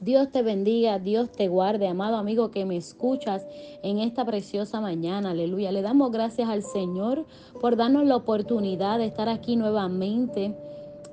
Dios te bendiga, Dios te guarde, amado amigo que me escuchas en esta preciosa mañana. Aleluya. Le damos gracias al Señor por darnos la oportunidad de estar aquí nuevamente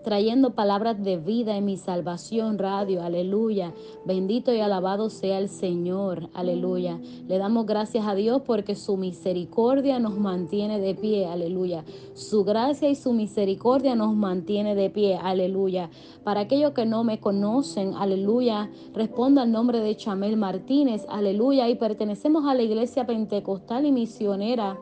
trayendo palabras de vida en mi salvación radio, aleluya. Bendito y alabado sea el Señor, aleluya. Le damos gracias a Dios porque su misericordia nos mantiene de pie, aleluya. Su gracia y su misericordia nos mantiene de pie, aleluya. Para aquellos que no me conocen, aleluya, respondo al nombre de Chamel Martínez, aleluya, y pertenecemos a la iglesia pentecostal y misionera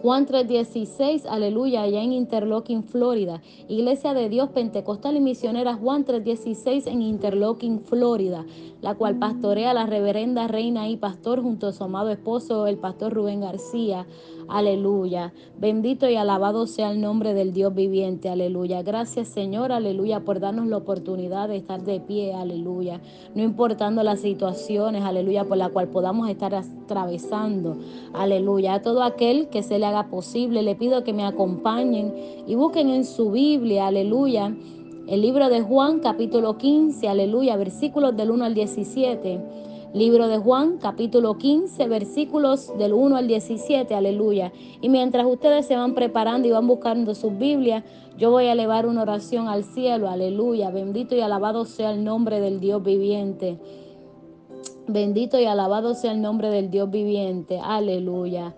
Juan 3.16, aleluya, allá en Interlochen, Florida. Iglesia de Dios Pentecostal y Misionera Juan 3.16 en Interlochen, Florida, la cual pastorea la reverenda reina y pastor junto a su amado esposo, el pastor Rubén García. Aleluya. Bendito y alabado sea el nombre del Dios viviente. Aleluya. Gracias Señor. Aleluya por darnos la oportunidad de estar de pie. Aleluya. No importando las situaciones. Aleluya. Por la cual podamos estar atravesando. Aleluya. A todo aquel que se le haga posible. Le pido que me acompañen y busquen en su Biblia, aleluya, el libro de Juan capítulo 15, aleluya, versículos del 1 al 17. Libro de Juan, capítulo 15, versículos del 1 al 17, aleluya. Y mientras ustedes se van preparando y van buscando sus Biblias, yo voy a elevar una oración al cielo, aleluya. Bendito y alabado sea el nombre del Dios viviente. Bendito y alabado sea el nombre del Dios viviente, aleluya.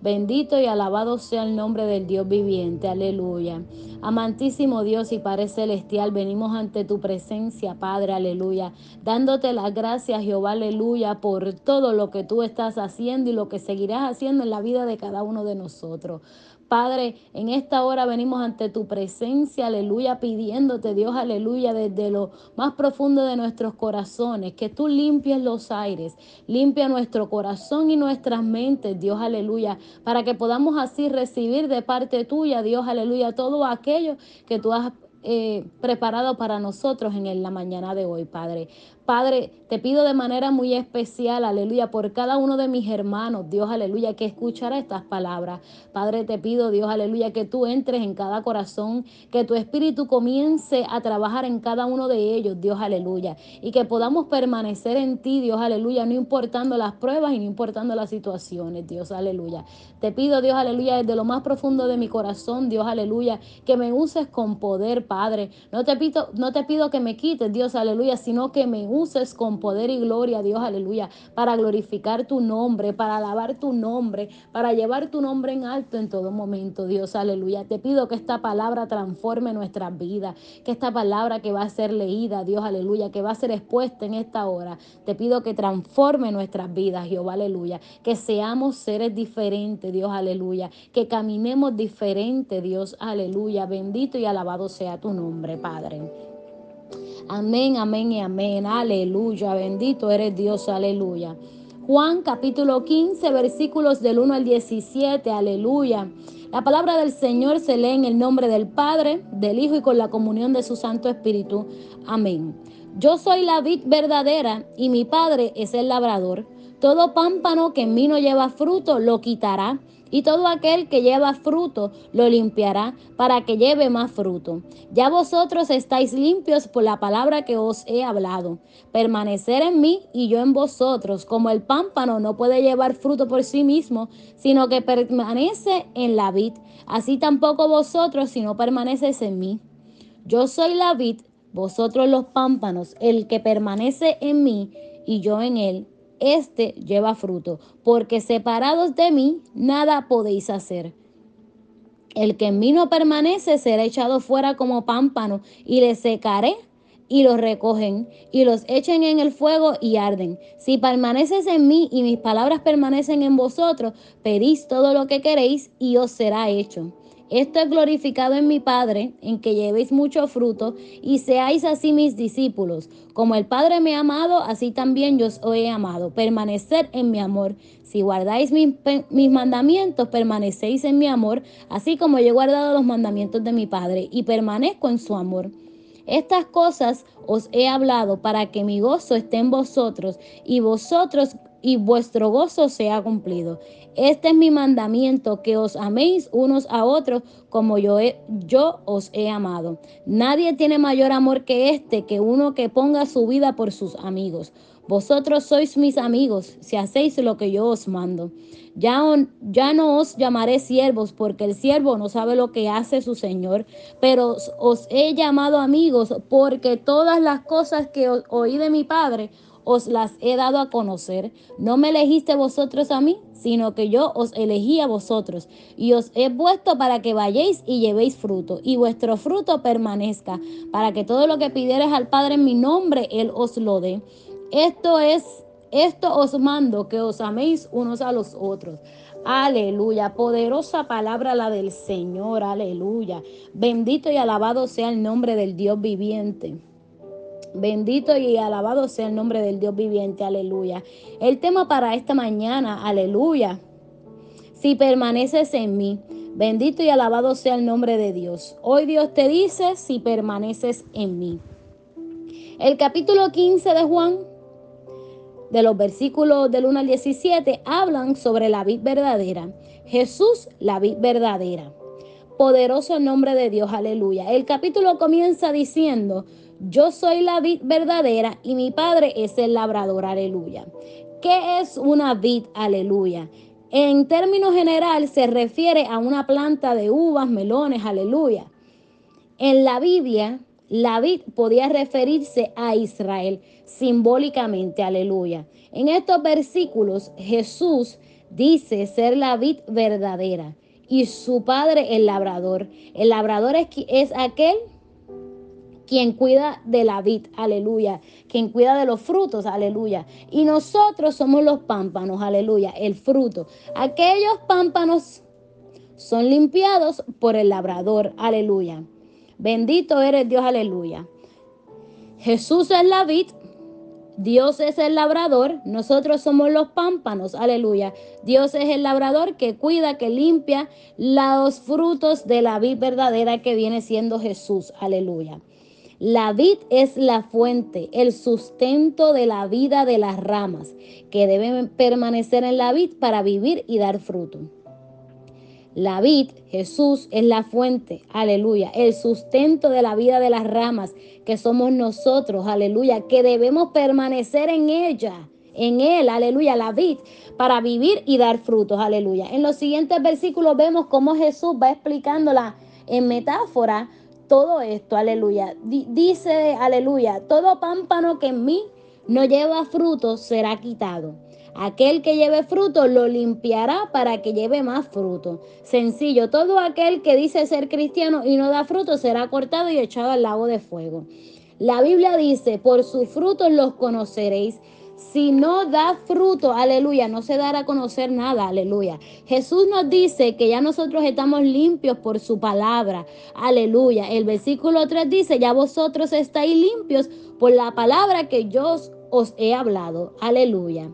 Bendito y alabado sea el nombre del Dios viviente. Aleluya. Amantísimo Dios y Padre Celestial, venimos ante tu presencia, Padre. Aleluya. Dándote las gracias, Jehová. Aleluya. Por todo lo que tú estás haciendo y lo que seguirás haciendo en la vida de cada uno de nosotros. Padre, en esta hora venimos ante tu presencia, aleluya, pidiéndote, Dios, aleluya, desde lo más profundo de nuestros corazones, que tú limpies los aires, limpia nuestro corazón y nuestras mentes, Dios, aleluya, para que podamos así recibir de parte tuya, Dios, aleluya, todo aquello que tú has eh, preparado para nosotros en la mañana de hoy, Padre. Padre, te pido de manera muy especial, aleluya, por cada uno de mis hermanos, Dios, aleluya, que escuchará estas palabras. Padre, te pido, Dios, aleluya, que tú entres en cada corazón, que tu espíritu comience a trabajar en cada uno de ellos, Dios, aleluya, y que podamos permanecer en ti, Dios, aleluya, no importando las pruebas y no importando las situaciones, Dios, aleluya. Te pido, Dios, aleluya, desde lo más profundo de mi corazón, Dios, aleluya, que me uses con poder, Padre. No te pido, no te pido que me quites, Dios, aleluya, sino que me uses con poder y gloria, Dios, aleluya, para glorificar tu nombre, para alabar tu nombre, para llevar tu nombre en alto en todo momento, Dios, aleluya. Te pido que esta palabra transforme nuestras vidas, que esta palabra que va a ser leída, Dios, aleluya, que va a ser expuesta en esta hora, te pido que transforme nuestras vidas, Jehová, aleluya, que seamos seres diferentes, Dios, aleluya, que caminemos diferente, Dios, aleluya, bendito y alabado sea tu nombre, Padre. Amén, amén y amén. Aleluya. Bendito eres Dios. Aleluya. Juan capítulo 15 versículos del 1 al 17. Aleluya. La palabra del Señor se lee en el nombre del Padre, del Hijo y con la comunión de su Santo Espíritu. Amén. Yo soy la vid verdadera y mi Padre es el labrador. Todo pámpano que en mí no lleva fruto lo quitará y todo aquel que lleva fruto lo limpiará para que lleve más fruto. Ya vosotros estáis limpios por la palabra que os he hablado. Permanecer en mí y yo en vosotros, como el pámpano no puede llevar fruto por sí mismo, sino que permanece en la vid. Así tampoco vosotros si no permaneces en mí. Yo soy la vid, vosotros los pámpanos, el que permanece en mí y yo en él este lleva fruto, porque separados de mí nada podéis hacer. El que en mí no permanece será echado fuera como pámpano y le secaré y los recogen y los echen en el fuego y arden. Si permaneces en mí y mis palabras permanecen en vosotros, pedís todo lo que queréis y os será hecho. Esto es glorificado en mi Padre, en que llevéis mucho fruto y seáis así mis discípulos. Como el Padre me ha amado, así también yo os he amado. Permaneced en mi amor. Si guardáis mis, mis, mandamientos, permanecéis en mi amor, así como yo he guardado los mandamientos de mi Padre y permanezco en su amor. Estas cosas os he hablado para que mi gozo esté en vosotros y vosotros y vuestro gozo sea cumplido. Este es mi mandamiento, que os améis unos a otros como yo, yo os he amado. Nadie tiene mayor amor que este, que uno que ponga su vida por sus amigos. Vosotros sois mis amigos si hacéis lo que yo os mando. Ya, ya, no os llamaré siervos, porque el siervo no sabe lo que hace su Señor, pero os he llamado amigos, porque todas las cosas que oí de mi Padre os las he dado a conocer. No me elegiste vosotros a mí, sino que yo os elegí a vosotros, y os he puesto para que vayáis y llevéis fruto, y vuestro fruto permanezca, para que todo lo que pidieres al Padre en mi nombre, Él os lo dé. Esto es, esto os mando, que os améis unos a los otros. Aleluya, poderosa palabra la del Señor, aleluya. Bendito y alabado sea el nombre del Dios viviente. Bendito y alabado sea el nombre del Dios viviente, aleluya. El tema para esta mañana, aleluya. Si permaneces en mí, bendito y alabado sea el nombre de Dios. Hoy Dios te dice, si permaneces en mí. El capítulo 15 de Juan, de los versículos del 1 al 17, hablan sobre la vid verdadera. Jesús, la vid verdadera. Poderoso nombre de Dios, aleluya. El capítulo comienza diciendo, yo soy la vid verdadera y mi padre es el labrador, aleluya. ¿Qué es una vid, aleluya? En términos general se refiere a una planta de uvas, melones, aleluya. En la Biblia, la vid podía referirse a Israel simbólicamente, aleluya. En estos versículos Jesús dice ser la vid verdadera y su padre el labrador. El labrador es, es aquel quien cuida de la vid, aleluya, quien cuida de los frutos, aleluya. Y nosotros somos los pámpanos, aleluya, el fruto. Aquellos pámpanos son limpiados por el labrador, aleluya. Bendito eres Dios, aleluya. Jesús es la vid, Dios es el labrador, nosotros somos los pámpanos, aleluya. Dios es el labrador que cuida, que limpia los frutos de la vid verdadera que viene siendo Jesús, aleluya. La vid es la fuente, el sustento de la vida de las ramas, que deben permanecer en la vid para vivir y dar fruto. La vid, Jesús, es la fuente, aleluya, el sustento de la vida de las ramas, que somos nosotros, aleluya, que debemos permanecer en ella, en él, aleluya, la vid, para vivir y dar frutos, aleluya. En los siguientes versículos vemos cómo Jesús va explicándola en metáfora todo esto, aleluya. dice, aleluya, todo pámpano que en mí no lleva fruto será quitado. Aquel que lleve fruto lo limpiará para que lleve más fruto. Sencillo, todo aquel que dice ser cristiano y no da fruto será cortado y echado al lago de fuego. La Biblia dice, por sus frutos los conoceréis. Si no da fruto, aleluya, no se dará a conocer nada, aleluya. Jesús nos dice que ya nosotros estamos limpios por su palabra, aleluya. El versículo 3 dice, ya vosotros estáis limpios por la palabra que yo os he hablado, aleluya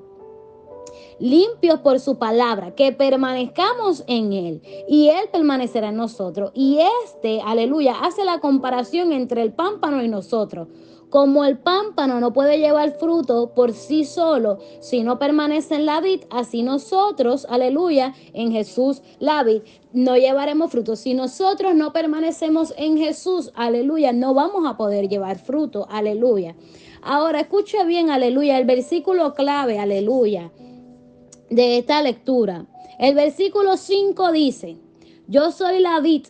limpios por su palabra, que permanezcamos en Él y Él permanecerá en nosotros. Y este, aleluya, hace la comparación entre el pámpano y nosotros. Como el pámpano no puede llevar fruto por sí solo si no permanece en la vid, así nosotros, aleluya, en Jesús la vid, no llevaremos fruto. Si nosotros no permanecemos en Jesús, aleluya, no vamos a poder llevar fruto, aleluya. Ahora escuche bien, aleluya, el versículo clave, aleluya, de esta lectura. El versículo 5 dice, yo soy la vid,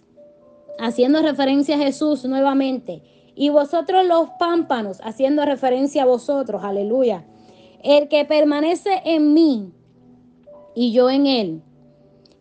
haciendo referencia a Jesús nuevamente y vosotros los pámpanos, haciendo referencia a vosotros, aleluya. El que permanece en mí y yo en él,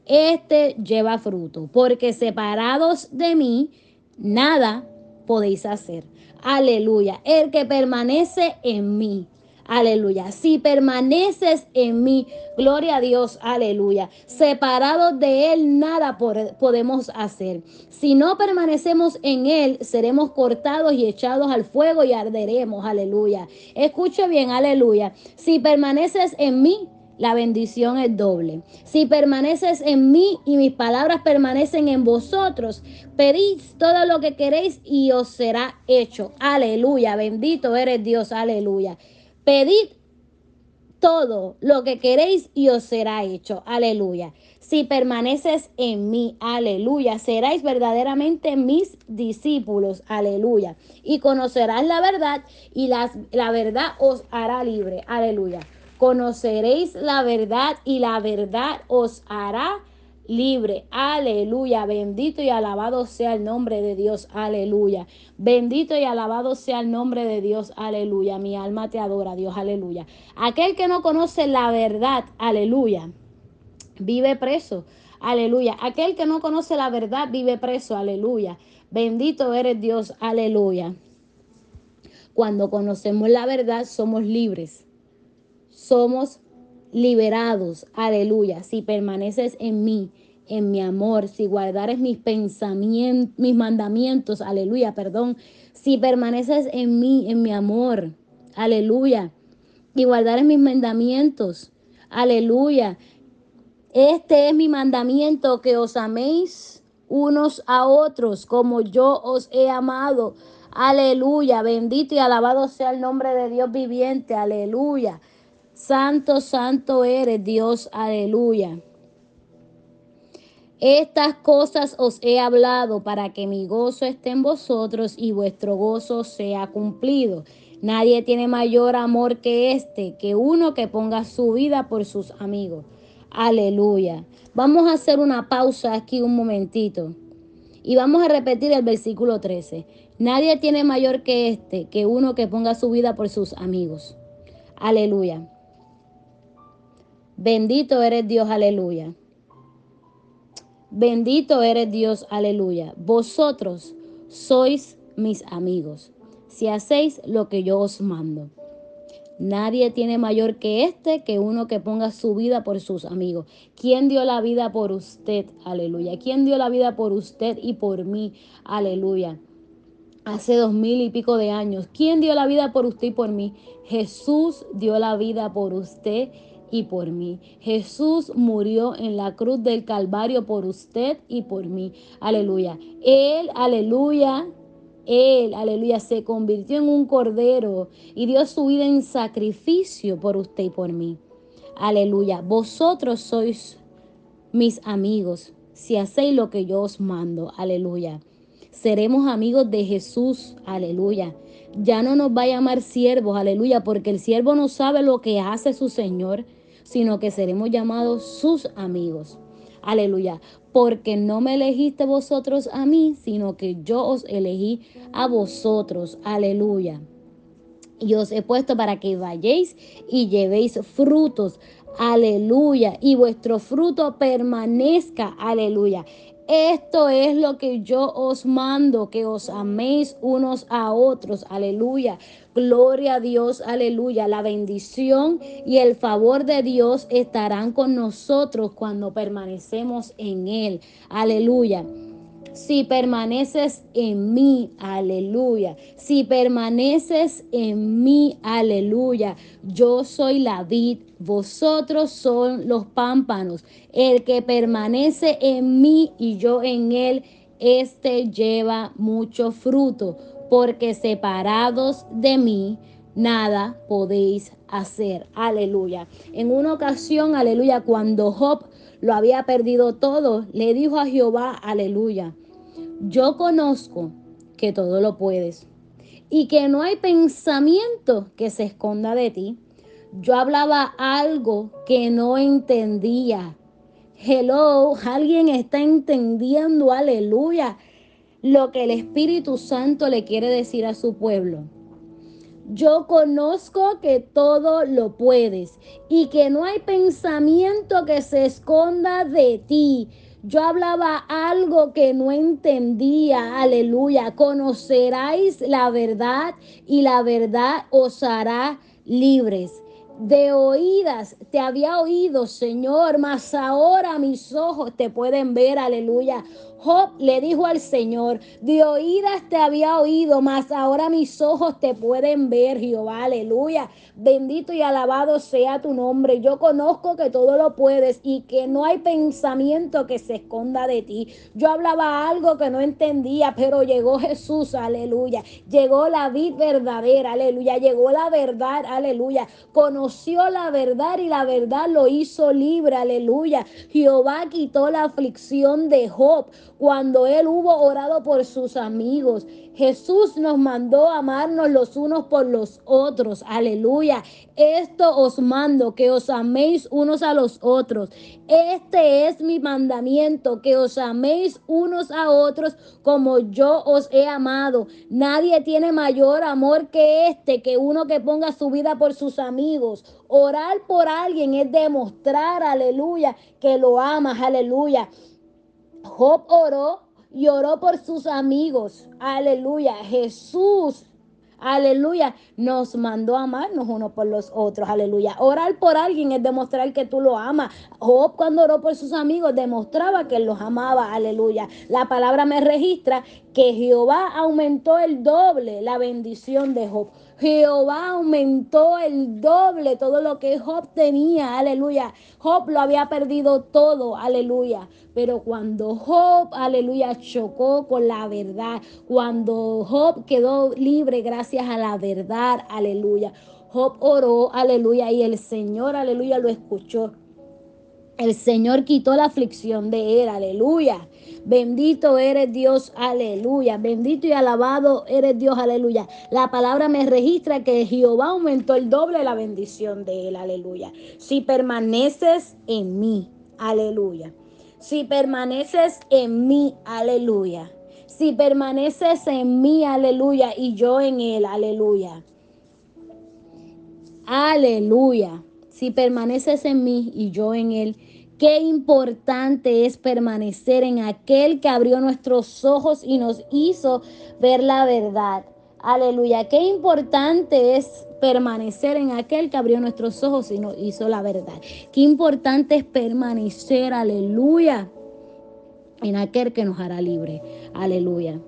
este lleva fruto, porque separados de mí, nada podéis hacer. Aleluya. El que permanece en mí. Aleluya. Si permaneces en mí, gloria a Dios, aleluya. Separados de Él, nada podemos hacer. Si no permanecemos en Él, seremos cortados y echados al fuego y arderemos, aleluya. Escuche bien, aleluya. Si permaneces en mí, la bendición es doble. Si permaneces en mí y mis palabras permanecen en vosotros, pedid todo lo que queréis y os será hecho. Aleluya, bendito eres Dios, aleluya. Pedid todo lo que queréis y os será hecho. Aleluya. Si permaneces en mí, aleluya, seráis verdaderamente mis discípulos, aleluya. Y conocerás la verdad y la, la verdad os hará libre, aleluya. Conoceréis la verdad y la verdad os hará libre. Aleluya. Bendito y alabado sea el nombre de Dios. Aleluya. Bendito y alabado sea el nombre de Dios. Aleluya. Mi alma te adora, Dios. Aleluya. Aquel que no conoce la verdad. Aleluya. Vive preso. Aleluya. Aquel que no conoce la verdad vive preso. Aleluya. Bendito eres Dios. Aleluya. Cuando conocemos la verdad somos libres somos liberados. Aleluya. Si permaneces en mí, en mi amor, si guardares mis pensamientos, mis mandamientos, aleluya, perdón. Si permaneces en mí, en mi amor, aleluya. Y guardares mis mandamientos, aleluya. Este es mi mandamiento, que os améis unos a otros como yo os he amado. Aleluya, bendito y alabado sea el nombre de Dios viviente. Aleluya. Santo, santo eres Dios, aleluya. Estas cosas os he hablado para que mi gozo esté en vosotros y vuestro gozo sea cumplido. Nadie tiene mayor amor que este, que uno que ponga su vida por sus amigos. Aleluya. Vamos a hacer una pausa aquí un momentito. Y vamos a repetir el versículo 13. Nadie tiene mayor que este, que uno que ponga su vida por sus amigos. Aleluya. Bendito eres Dios, aleluya. Bendito eres Dios, aleluya. Vosotros sois mis amigos, si hacéis lo que yo os mando. Nadie tiene mayor que este, que uno que ponga su vida por sus amigos. ¿Quién dio la vida por usted? Aleluya. ¿Quién dio la vida por usted y por mí? Aleluya. Hace dos mil y pico de años. ¿Quién dio la vida por usted y por mí? Jesús dio la vida por usted y por mí. Jesús murió en la cruz del Calvario por usted y por mí. Aleluya. Él, aleluya. Él, aleluya, se convirtió en un cordero y dio su vida en sacrificio por usted y por mí. Aleluya. Vosotros sois mis amigos si hacéis lo que yo os mando. Aleluya. Seremos amigos de Jesús. Aleluya. Ya no nos va a llamar siervos. Aleluya. Porque el siervo no sabe lo que hace su Señor sino que seremos llamados sus amigos. Aleluya. Porque no me elegiste vosotros a mí, sino que yo os elegí a vosotros. Aleluya. Y os he puesto para que vayáis y llevéis frutos. Aleluya. Y vuestro fruto permanezca. Aleluya. Esto es lo que yo os mando, que os améis unos a otros. Aleluya. Gloria a Dios, aleluya. La bendición y el favor de Dios estarán con nosotros cuando permanecemos en Él. Aleluya. Si permaneces en mí, aleluya. Si permaneces en mí, aleluya. Yo soy la vid, vosotros son los pámpanos. El que permanece en mí y yo en él, este lleva mucho fruto, porque separados de mí, nada podéis hacer. Aleluya. En una ocasión, aleluya, cuando Job lo había perdido todo, le dijo a Jehová, aleluya, yo conozco que todo lo puedes y que no hay pensamiento que se esconda de ti. Yo hablaba algo que no entendía. Hello, alguien está entendiendo, aleluya, lo que el Espíritu Santo le quiere decir a su pueblo. Yo conozco que todo lo puedes y que no hay pensamiento que se esconda de ti. Yo hablaba algo que no entendía. Aleluya. Conoceráis la verdad y la verdad os hará libres. De oídas te había oído, Señor, mas ahora mis ojos te pueden ver. Aleluya. Job le dijo al Señor, de oídas te había oído, mas ahora mis ojos te pueden ver, Jehová, aleluya. Bendito y alabado sea tu nombre. Yo conozco que todo lo puedes y que no hay pensamiento que se esconda de ti. Yo hablaba algo que no entendía, pero llegó Jesús, aleluya. Llegó la vida verdadera, aleluya. Llegó la verdad, aleluya. Conoció la verdad y la verdad lo hizo libre, aleluya. Jehová quitó la aflicción de Job cuando él hubo orado por sus amigos. Jesús nos mandó amarnos los unos por los otros. Aleluya. Esto os mando, que os améis unos a los otros. Este es mi mandamiento, que os améis unos a otros como yo os he amado. Nadie tiene mayor amor que este, que uno que ponga su vida por sus amigos. Orar por alguien es demostrar, aleluya, que lo amas, aleluya. Job oró y oró por sus amigos. Aleluya. Jesús aleluya, nos mandó a amarnos unos por los otros, aleluya. Orar por alguien es demostrar que tú lo amas. Job cuando oró por sus amigos demostraba que los amaba, aleluya. La palabra me registra que Jehová aumentó el doble la bendición de Job. Jehová aumentó el doble todo lo que Job tenía, aleluya. Job lo había perdido todo, aleluya. Pero cuando Job, aleluya, chocó con la verdad, cuando Job quedó libre gracias a la verdad, aleluya. Job oró, aleluya, y el Señor, aleluya, lo escuchó. El Señor quitó la aflicción de él, aleluya. Bendito eres Dios, aleluya. Bendito y alabado eres Dios, aleluya. La palabra me registra que Jehová aumentó el doble la bendición de él, aleluya. Si permaneces en mí, aleluya. Si permaneces en mí, aleluya. Si permaneces en mí, aleluya, y yo en él, aleluya. Aleluya. Si permaneces en mí y yo en él, Qué importante es permanecer en aquel que abrió nuestros ojos y nos hizo ver la verdad. Aleluya. Qué importante es permanecer en aquel que abrió nuestros ojos y nos hizo la verdad. Qué importante es permanecer, aleluya, en aquel que nos hará libre. Aleluya.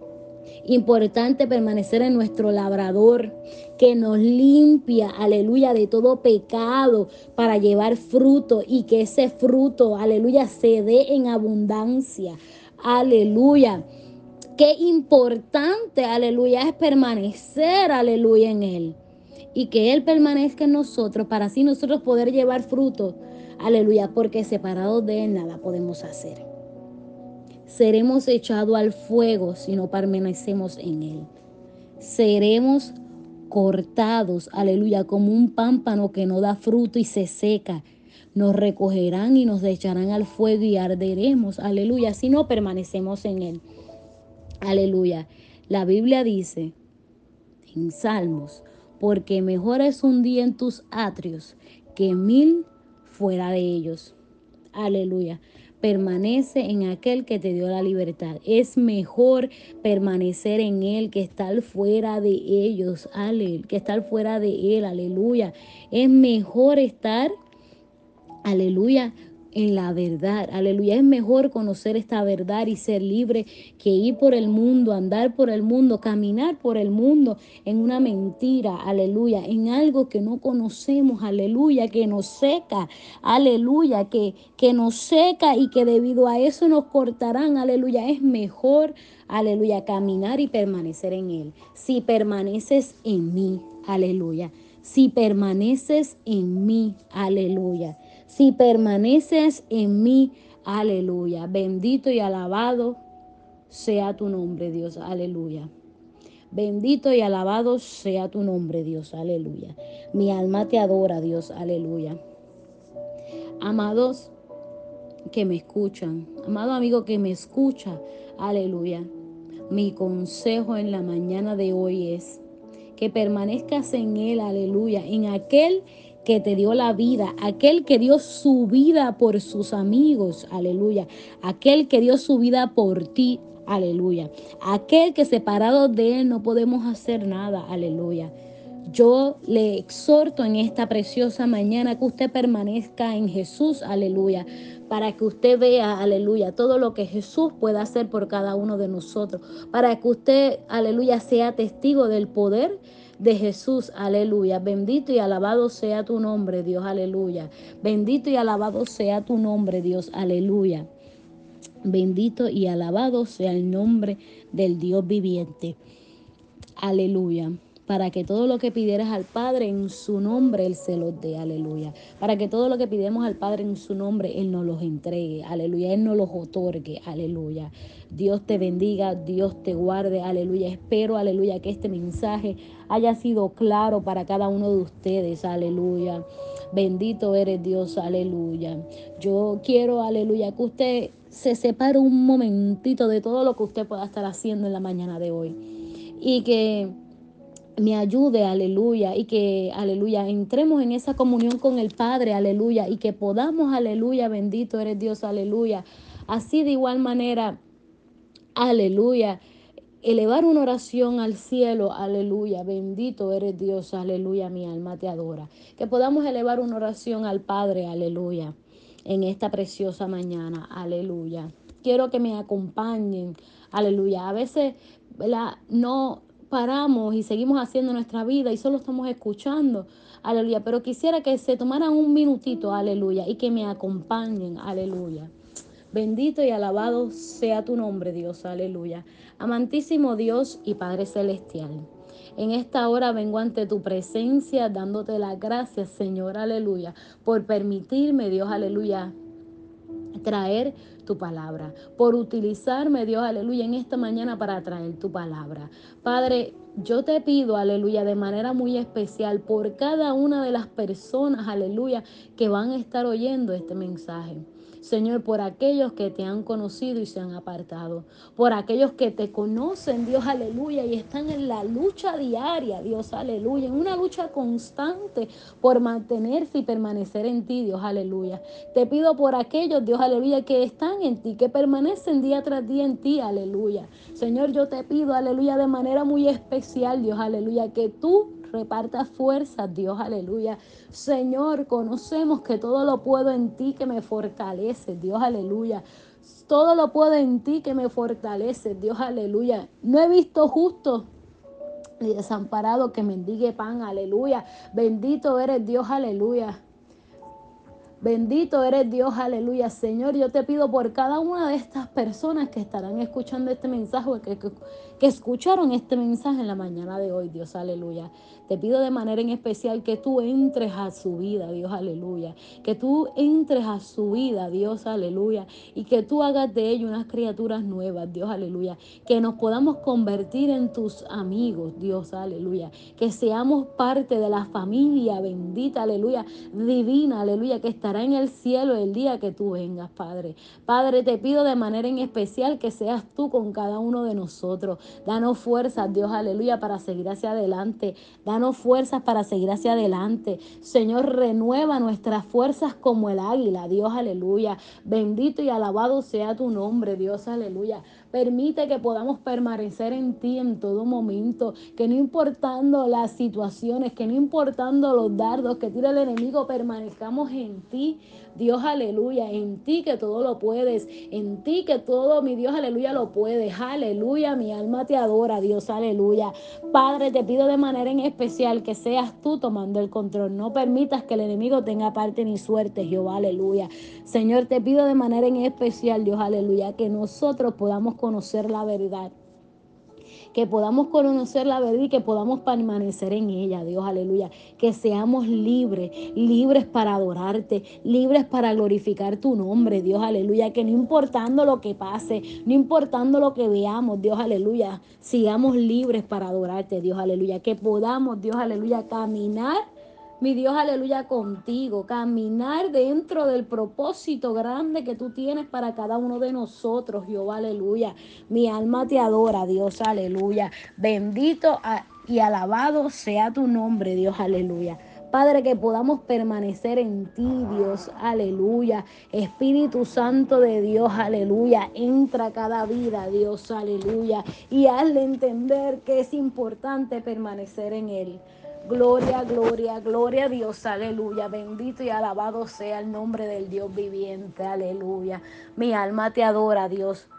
Importante permanecer en nuestro labrador que nos limpia, aleluya, de todo pecado para llevar fruto y que ese fruto, aleluya, se dé en abundancia. Aleluya. Qué importante, aleluya, es permanecer, aleluya, en Él. Y que Él permanezca en nosotros para así nosotros poder llevar fruto. Aleluya, porque separados de Él nada podemos hacer seremos echados al fuego si no permanecemos en él. Seremos cortados, aleluya, como un pámpano que no da fruto y se seca. Nos recogerán y nos echarán al fuego y arderemos, aleluya, si no permanecemos en él. Aleluya. La Biblia dice en Salmos, porque mejor es un día en tus atrios que mil fuera de ellos. Aleluya permanece en aquel que te dio la libertad. Es mejor permanecer en Él que estar fuera de ellos, aleluya, que estar fuera de Él, aleluya. Es mejor estar, aleluya, en la verdad. Aleluya. Es mejor conocer esta verdad y ser libre que ir por el mundo, andar por el mundo, caminar por el mundo en una mentira. Aleluya. En algo que no conocemos. Aleluya. Que nos seca. Aleluya. Que, que nos seca y que debido a eso nos cortarán. Aleluya. Es mejor. Aleluya. Caminar y permanecer en Él. Si permaneces en mí. Aleluya. Si permaneces en mí. Aleluya si permaneces en mí, aleluya. Bendito y alabado sea tu nombre, Dios, aleluya. Bendito y alabado sea tu nombre, Dios, aleluya. Mi alma te adora, Dios, aleluya. Amados que me escuchan, amado amigo que me escucha, aleluya. Mi consejo en la mañana de hoy es que permanezcas en Él, aleluya, en aquel que te dio la vida, aquel que dio su vida por sus amigos, aleluya, aquel que dio su vida por ti, aleluya, aquel que separado de él no podemos hacer nada, aleluya. Yo le exhorto en esta preciosa mañana que usted permanezca en Jesús, aleluya, para que usted vea, aleluya, todo lo que Jesús pueda hacer por cada uno de nosotros, para que usted, aleluya, sea testigo del poder de Jesús, aleluya. Bendito y alabado sea tu nombre, Dios, aleluya. Bendito y alabado sea tu nombre, Dios, aleluya. Bendito y alabado sea el nombre del Dios viviente. Aleluya para que todo lo que pidieras al Padre en su nombre, Él se los dé, aleluya. Para que todo lo que pidemos al Padre en su nombre, Él nos los entregue, aleluya. Él nos los otorgue, aleluya. Dios te bendiga, Dios te guarde, aleluya. Espero, aleluya, que este mensaje haya sido claro para cada uno de ustedes, aleluya. Bendito eres Dios, aleluya. Yo quiero, aleluya, que usted se separe un momentito de todo lo que usted pueda estar haciendo en la mañana de hoy. Y que me ayude, aleluya, y que, aleluya, entremos en esa comunión con el Padre, aleluya, y que podamos, aleluya, bendito eres Dios, aleluya. Así de igual manera, aleluya, elevar una oración al cielo, aleluya, bendito eres Dios, aleluya, mi alma te adora. Que podamos elevar una oración al Padre, aleluya, en esta preciosa mañana, aleluya. Quiero que me acompañen, aleluya. A veces, ¿verdad? No paramos y seguimos haciendo nuestra vida y solo estamos escuchando, aleluya. Pero quisiera que se tomaran un minutito, aleluya, y que me acompañen, aleluya. Bendito y alabado sea tu nombre, Dios, aleluya. Amantísimo Dios y Padre Celestial. En esta hora vengo ante tu presencia dándote las gracias, Señor, aleluya, por permitirme, Dios, aleluya, traer tu palabra, por utilizarme, Dios, aleluya, en esta mañana para traer tu palabra. Padre, yo te pido, aleluya, de manera muy especial por cada una de las personas, aleluya, que van a estar oyendo este mensaje. Señor, por aquellos que te han conocido y se han apartado, por aquellos que te conocen, Dios, aleluya, y están en la lucha diaria, Dios, aleluya, en una lucha constante por mantenerse y permanecer en ti, Dios, aleluya. Te pido por aquellos, Dios, aleluya, que están en ti, que permanecen día tras día en ti, aleluya. Señor, yo te pido, aleluya, de manera muy especial, Dios, aleluya, que tú reparta fuerzas, Dios, aleluya. Señor, conocemos que todo lo puedo en ti que me fortalece, Dios, aleluya. Todo lo puedo en ti que me fortalece, Dios, aleluya. No he visto justo ni desamparado que mendigue pan, aleluya. Bendito eres Dios, aleluya. Bendito eres Dios, aleluya. Señor, yo te pido por cada una de estas personas que estarán escuchando este mensaje, que, que, que, escucharon este mensaje en la mañana de hoy, Dios, aleluya. Te pido de manera en especial que tú entres a su vida, Dios, aleluya. Que tú entres a su vida, Dios, aleluya. Y que tú hagas de ellos unas criaturas nuevas, Dios, aleluya. Que nos podamos convertir en tus amigos, Dios, aleluya. Que seamos parte de la familia bendita, aleluya, divina, aleluya, que en el cielo el día que tú vengas, Padre. Padre, te pido de manera en especial que seas tú con cada uno de nosotros. Danos fuerzas, Dios, aleluya, para seguir hacia adelante. Danos fuerzas para seguir hacia adelante. Señor, renueva nuestras fuerzas como el águila, Dios, aleluya. Bendito y alabado sea tu nombre, Dios, aleluya. Permite que podamos permanecer en ti en todo momento, que no importando las situaciones, que no importando los dardos que tira el enemigo, permanezcamos en ti Dios, aleluya, en ti que todo lo puedes, en ti que todo, mi Dios, aleluya, lo puedes, aleluya, mi alma te adora, Dios, aleluya. Padre, te pido de manera en especial que seas tú tomando el control, no permitas que el enemigo tenga parte ni suerte, Jehová, aleluya. Señor, te pido de manera en especial, Dios, aleluya, que nosotros podamos conocer la verdad que podamos conocer la verdad y que podamos permanecer en ella, Dios, aleluya. Que seamos libres, libres para adorarte, libres para glorificar tu nombre, Dios, aleluya. Que no importando lo que pase, no importando lo que veamos, Dios, aleluya, sigamos libres para adorarte, Dios, aleluya. Que podamos, Dios, aleluya, caminar mi Dios, aleluya, contigo, caminar dentro del propósito grande que tú tienes para cada uno de nosotros, Jehová, aleluya. Mi alma te adora, Dios, aleluya. Bendito y alabado sea tu nombre, Dios, aleluya. Padre, que podamos permanecer en ti, Dios, aleluya. Espíritu Santo de Dios, aleluya. Entra cada vida, Dios, aleluya. Y hazle entender que es importante permanecer en Él. Gloria, gloria, gloria a Dios, aleluya. Bendito y alabado sea el nombre del Dios viviente, aleluya. Mi alma te adora, Dios.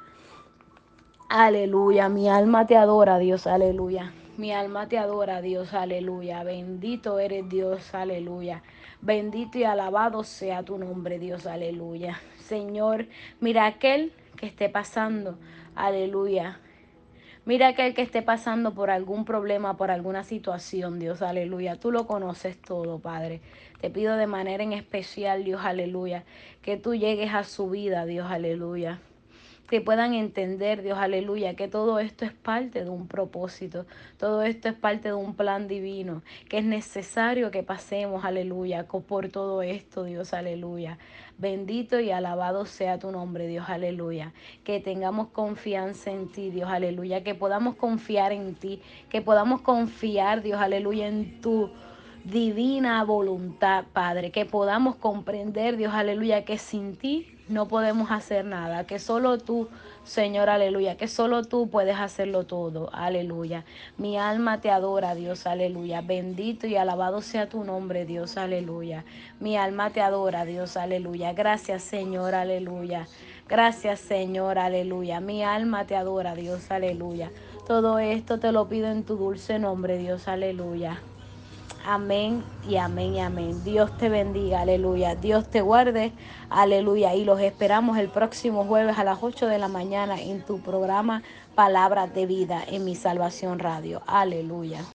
Aleluya, mi alma te adora, Dios, aleluya. Mi alma te adora, Dios, aleluya. Bendito eres Dios, aleluya. Bendito y alabado sea tu nombre, Dios, aleluya. Señor, mira aquel que esté pasando, aleluya Mira aquel que esté pasando por algún problema, por alguna situación, Dios, aleluya. Tú lo conoces todo, Padre. Te pido de manera en especial, Dios, aleluya, que tú llegues a su vida, Dios, aleluya que puedan entender, Dios, aleluya, que todo esto es parte de un propósito, todo esto es parte de un plan divino, que es necesario que pasemos, aleluya, por todo esto, Dios, aleluya. Bendito y alabado sea tu nombre, Dios, aleluya. Que tengamos confianza en ti, Dios, aleluya. Que podamos confiar en ti, que podamos confiar, Dios, aleluya, en tu divina voluntad, Padre. Que podamos comprender, Dios, aleluya, que sin ti no podemos hacer nada, que solo tú, Señor, aleluya, que solo tú puedes hacerlo todo, aleluya. Mi alma te adora, Dios, aleluya. Bendito y alabado sea tu nombre, Dios, aleluya. Mi alma te adora, Dios, aleluya. Gracias, Señor, aleluya. Gracias, Señor, aleluya. Mi alma te adora, Dios, aleluya. Todo esto te lo pido en tu dulce nombre, Dios, aleluya. Amén y amén y amén. Dios te bendiga, aleluya. Dios te guarde, aleluya. Y los esperamos el próximo jueves a las 8 de la mañana en tu programa Palabras de Vida en mi Salvación Radio. Aleluya.